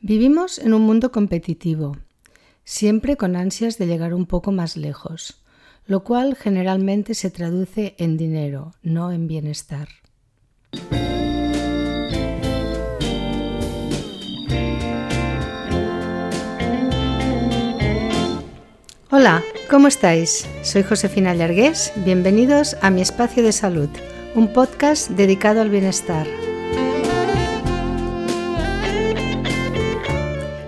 Vivimos en un mundo competitivo, siempre con ansias de llegar un poco más lejos, lo cual generalmente se traduce en dinero, no en bienestar. Hola, ¿cómo estáis? Soy Josefina Llargués, bienvenidos a mi espacio de salud, un podcast dedicado al bienestar.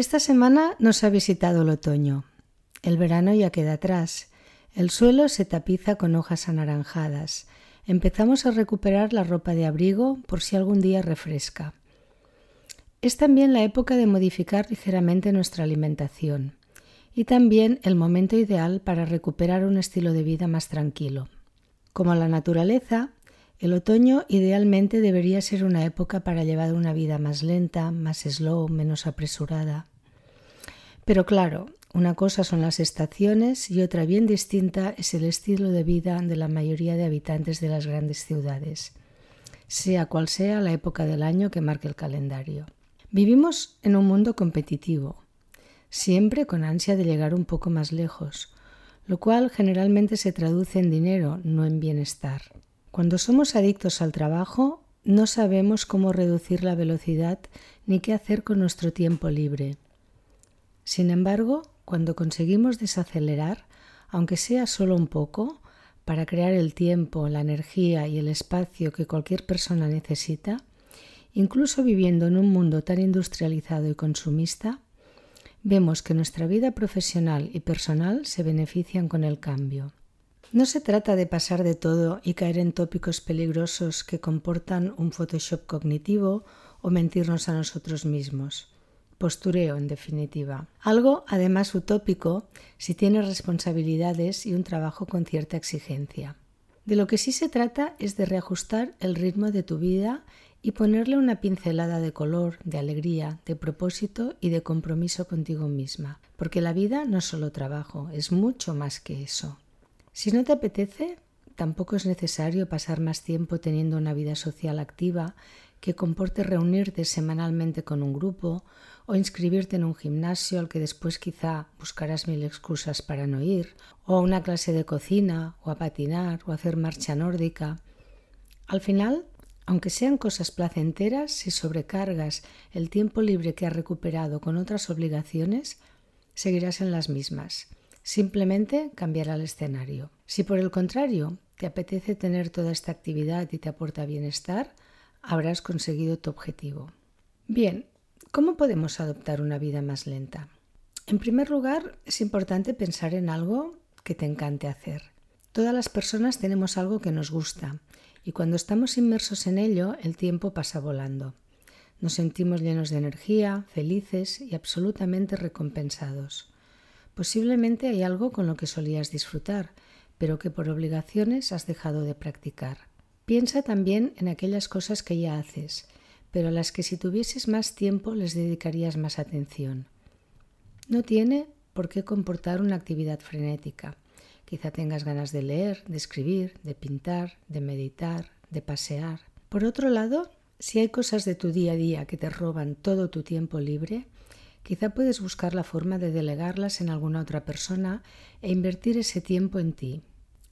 Esta semana nos ha visitado el otoño. El verano ya queda atrás. El suelo se tapiza con hojas anaranjadas. Empezamos a recuperar la ropa de abrigo por si algún día refresca. Es también la época de modificar ligeramente nuestra alimentación y también el momento ideal para recuperar un estilo de vida más tranquilo. Como la naturaleza, el otoño idealmente debería ser una época para llevar una vida más lenta, más slow, menos apresurada. Pero claro, una cosa son las estaciones y otra bien distinta es el estilo de vida de la mayoría de habitantes de las grandes ciudades, sea cual sea la época del año que marque el calendario. Vivimos en un mundo competitivo, siempre con ansia de llegar un poco más lejos, lo cual generalmente se traduce en dinero, no en bienestar. Cuando somos adictos al trabajo, no sabemos cómo reducir la velocidad ni qué hacer con nuestro tiempo libre. Sin embargo, cuando conseguimos desacelerar, aunque sea solo un poco, para crear el tiempo, la energía y el espacio que cualquier persona necesita, incluso viviendo en un mundo tan industrializado y consumista, vemos que nuestra vida profesional y personal se benefician con el cambio. No se trata de pasar de todo y caer en tópicos peligrosos que comportan un Photoshop cognitivo o mentirnos a nosotros mismos postureo en definitiva. Algo además utópico si tienes responsabilidades y un trabajo con cierta exigencia. De lo que sí se trata es de reajustar el ritmo de tu vida y ponerle una pincelada de color, de alegría, de propósito y de compromiso contigo misma, porque la vida no es solo trabajo, es mucho más que eso. Si no te apetece, tampoco es necesario pasar más tiempo teniendo una vida social activa que comporte reunirte semanalmente con un grupo o inscribirte en un gimnasio al que después quizá buscarás mil excusas para no ir, o a una clase de cocina, o a patinar, o hacer marcha nórdica. Al final, aunque sean cosas placenteras, si sobrecargas el tiempo libre que has recuperado con otras obligaciones, seguirás en las mismas. Simplemente cambiará el escenario. Si por el contrario te apetece tener toda esta actividad y te aporta bienestar, habrás conseguido tu objetivo. Bien, ¿Cómo podemos adoptar una vida más lenta? En primer lugar, es importante pensar en algo que te encante hacer. Todas las personas tenemos algo que nos gusta y cuando estamos inmersos en ello el tiempo pasa volando. Nos sentimos llenos de energía, felices y absolutamente recompensados. Posiblemente hay algo con lo que solías disfrutar, pero que por obligaciones has dejado de practicar. Piensa también en aquellas cosas que ya haces pero a las que si tuvieses más tiempo les dedicarías más atención. No tiene por qué comportar una actividad frenética. Quizá tengas ganas de leer, de escribir, de pintar, de meditar, de pasear. Por otro lado, si hay cosas de tu día a día que te roban todo tu tiempo libre, quizá puedes buscar la forma de delegarlas en alguna otra persona e invertir ese tiempo en ti.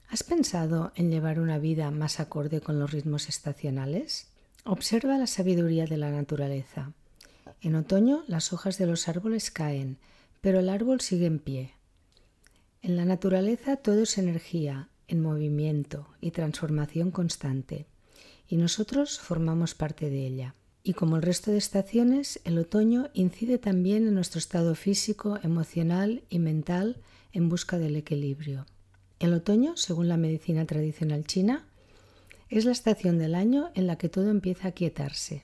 ¿Has pensado en llevar una vida más acorde con los ritmos estacionales? Observa la sabiduría de la naturaleza. En otoño las hojas de los árboles caen, pero el árbol sigue en pie. En la naturaleza todo es energía, en movimiento y transformación constante, y nosotros formamos parte de ella. Y como el resto de estaciones, el otoño incide también en nuestro estado físico, emocional y mental en busca del equilibrio. El otoño, según la medicina tradicional china, es la estación del año en la que todo empieza a quietarse.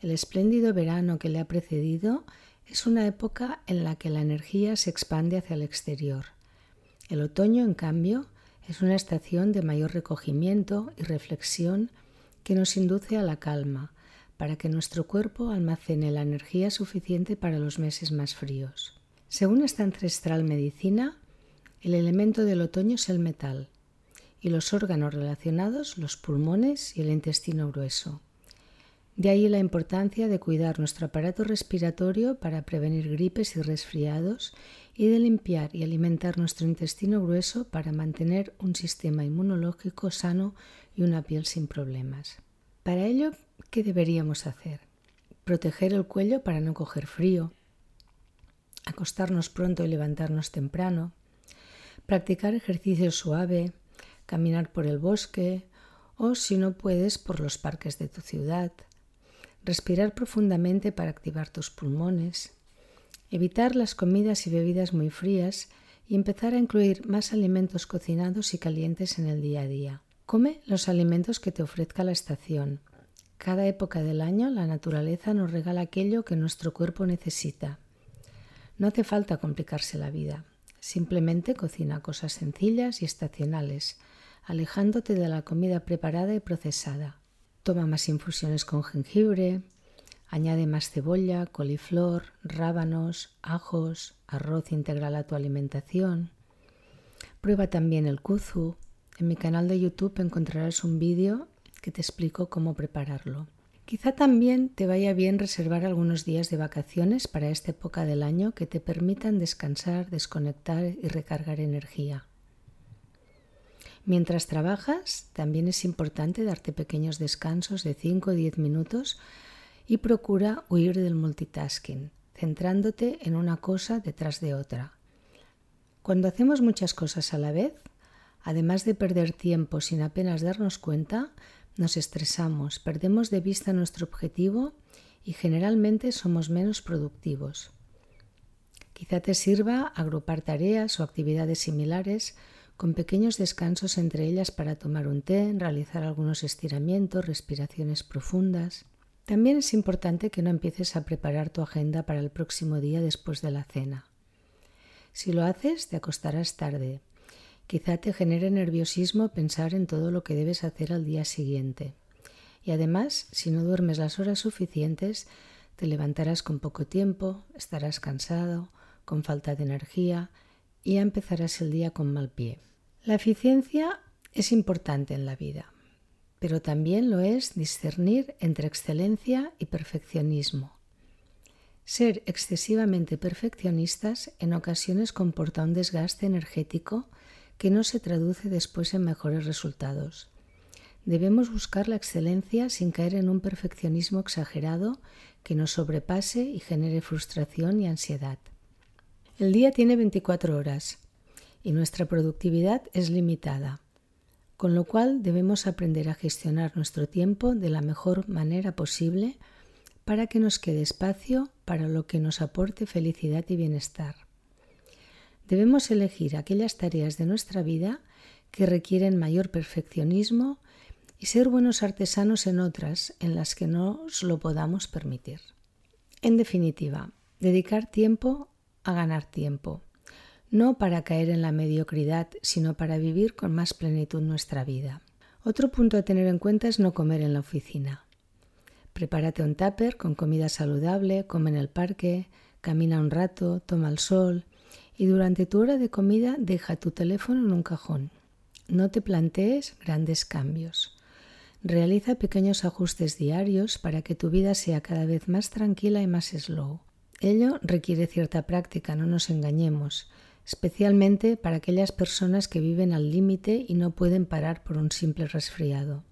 El espléndido verano que le ha precedido es una época en la que la energía se expande hacia el exterior. El otoño, en cambio, es una estación de mayor recogimiento y reflexión que nos induce a la calma, para que nuestro cuerpo almacene la energía suficiente para los meses más fríos. Según esta ancestral medicina, el elemento del otoño es el metal y los órganos relacionados los pulmones y el intestino grueso. De ahí la importancia de cuidar nuestro aparato respiratorio para prevenir gripes y resfriados y de limpiar y alimentar nuestro intestino grueso para mantener un sistema inmunológico sano y una piel sin problemas. Para ello, ¿qué deberíamos hacer? Proteger el cuello para no coger frío, acostarnos pronto y levantarnos temprano, practicar ejercicio suave, caminar por el bosque o, si no puedes, por los parques de tu ciudad, respirar profundamente para activar tus pulmones, evitar las comidas y bebidas muy frías y empezar a incluir más alimentos cocinados y calientes en el día a día. Come los alimentos que te ofrezca la estación. Cada época del año la naturaleza nos regala aquello que nuestro cuerpo necesita. No hace falta complicarse la vida. Simplemente cocina cosas sencillas y estacionales, alejándote de la comida preparada y procesada. Toma más infusiones con jengibre, añade más cebolla, coliflor, rábanos, ajos, arroz integral a tu alimentación. Prueba también el kuzu. En mi canal de YouTube encontrarás un vídeo que te explico cómo prepararlo. Quizá también te vaya bien reservar algunos días de vacaciones para esta época del año que te permitan descansar, desconectar y recargar energía. Mientras trabajas, también es importante darte pequeños descansos de 5 o 10 minutos y procura huir del multitasking, centrándote en una cosa detrás de otra. Cuando hacemos muchas cosas a la vez, además de perder tiempo sin apenas darnos cuenta, nos estresamos, perdemos de vista nuestro objetivo y generalmente somos menos productivos. Quizá te sirva agrupar tareas o actividades similares con pequeños descansos entre ellas para tomar un té, realizar algunos estiramientos, respiraciones profundas. También es importante que no empieces a preparar tu agenda para el próximo día después de la cena. Si lo haces, te acostarás tarde. Quizá te genere nerviosismo pensar en todo lo que debes hacer al día siguiente. Y además, si no duermes las horas suficientes, te levantarás con poco tiempo, estarás cansado, con falta de energía y empezarás el día con mal pie. La eficiencia es importante en la vida, pero también lo es discernir entre excelencia y perfeccionismo. Ser excesivamente perfeccionistas en ocasiones comporta un desgaste energético que no se traduce después en mejores resultados. Debemos buscar la excelencia sin caer en un perfeccionismo exagerado que nos sobrepase y genere frustración y ansiedad. El día tiene 24 horas y nuestra productividad es limitada, con lo cual debemos aprender a gestionar nuestro tiempo de la mejor manera posible para que nos quede espacio para lo que nos aporte felicidad y bienestar. Debemos elegir aquellas tareas de nuestra vida que requieren mayor perfeccionismo y ser buenos artesanos en otras en las que no nos lo podamos permitir. En definitiva, dedicar tiempo a ganar tiempo, no para caer en la mediocridad, sino para vivir con más plenitud nuestra vida. Otro punto a tener en cuenta es no comer en la oficina. Prepárate un tupper con comida saludable, come en el parque, camina un rato, toma el sol y durante tu hora de comida deja tu teléfono en un cajón. No te plantees grandes cambios. Realiza pequeños ajustes diarios para que tu vida sea cada vez más tranquila y más slow. Ello requiere cierta práctica, no nos engañemos, especialmente para aquellas personas que viven al límite y no pueden parar por un simple resfriado.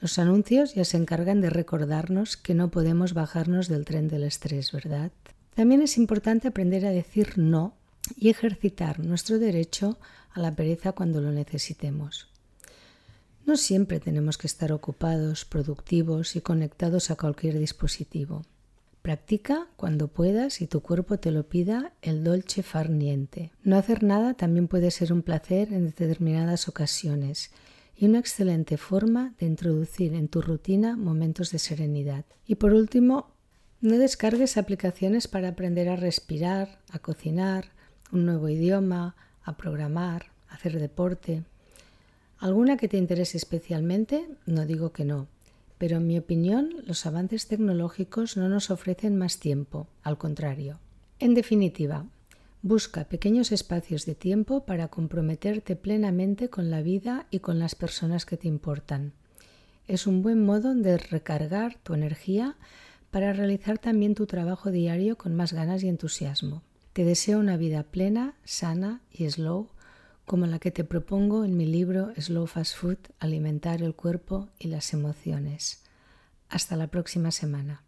Los anuncios ya se encargan de recordarnos que no podemos bajarnos del tren del estrés, ¿verdad? También es importante aprender a decir no y ejercitar nuestro derecho a la pereza cuando lo necesitemos. No siempre tenemos que estar ocupados, productivos y conectados a cualquier dispositivo. Practica cuando puedas y tu cuerpo te lo pida el dolce far niente. No hacer nada también puede ser un placer en determinadas ocasiones y una excelente forma de introducir en tu rutina momentos de serenidad. Y por último, No descargues aplicaciones para aprender a respirar, a cocinar, un nuevo idioma, a programar, a hacer deporte. ¿Alguna que te interese especialmente? No digo que no, pero en mi opinión los avances tecnológicos no nos ofrecen más tiempo, al contrario. En definitiva, busca pequeños espacios de tiempo para comprometerte plenamente con la vida y con las personas que te importan. Es un buen modo de recargar tu energía para realizar también tu trabajo diario con más ganas y entusiasmo. Te deseo una vida plena, sana y slow, como la que te propongo en mi libro Slow Fast Food, Alimentar el Cuerpo y las Emociones. Hasta la próxima semana.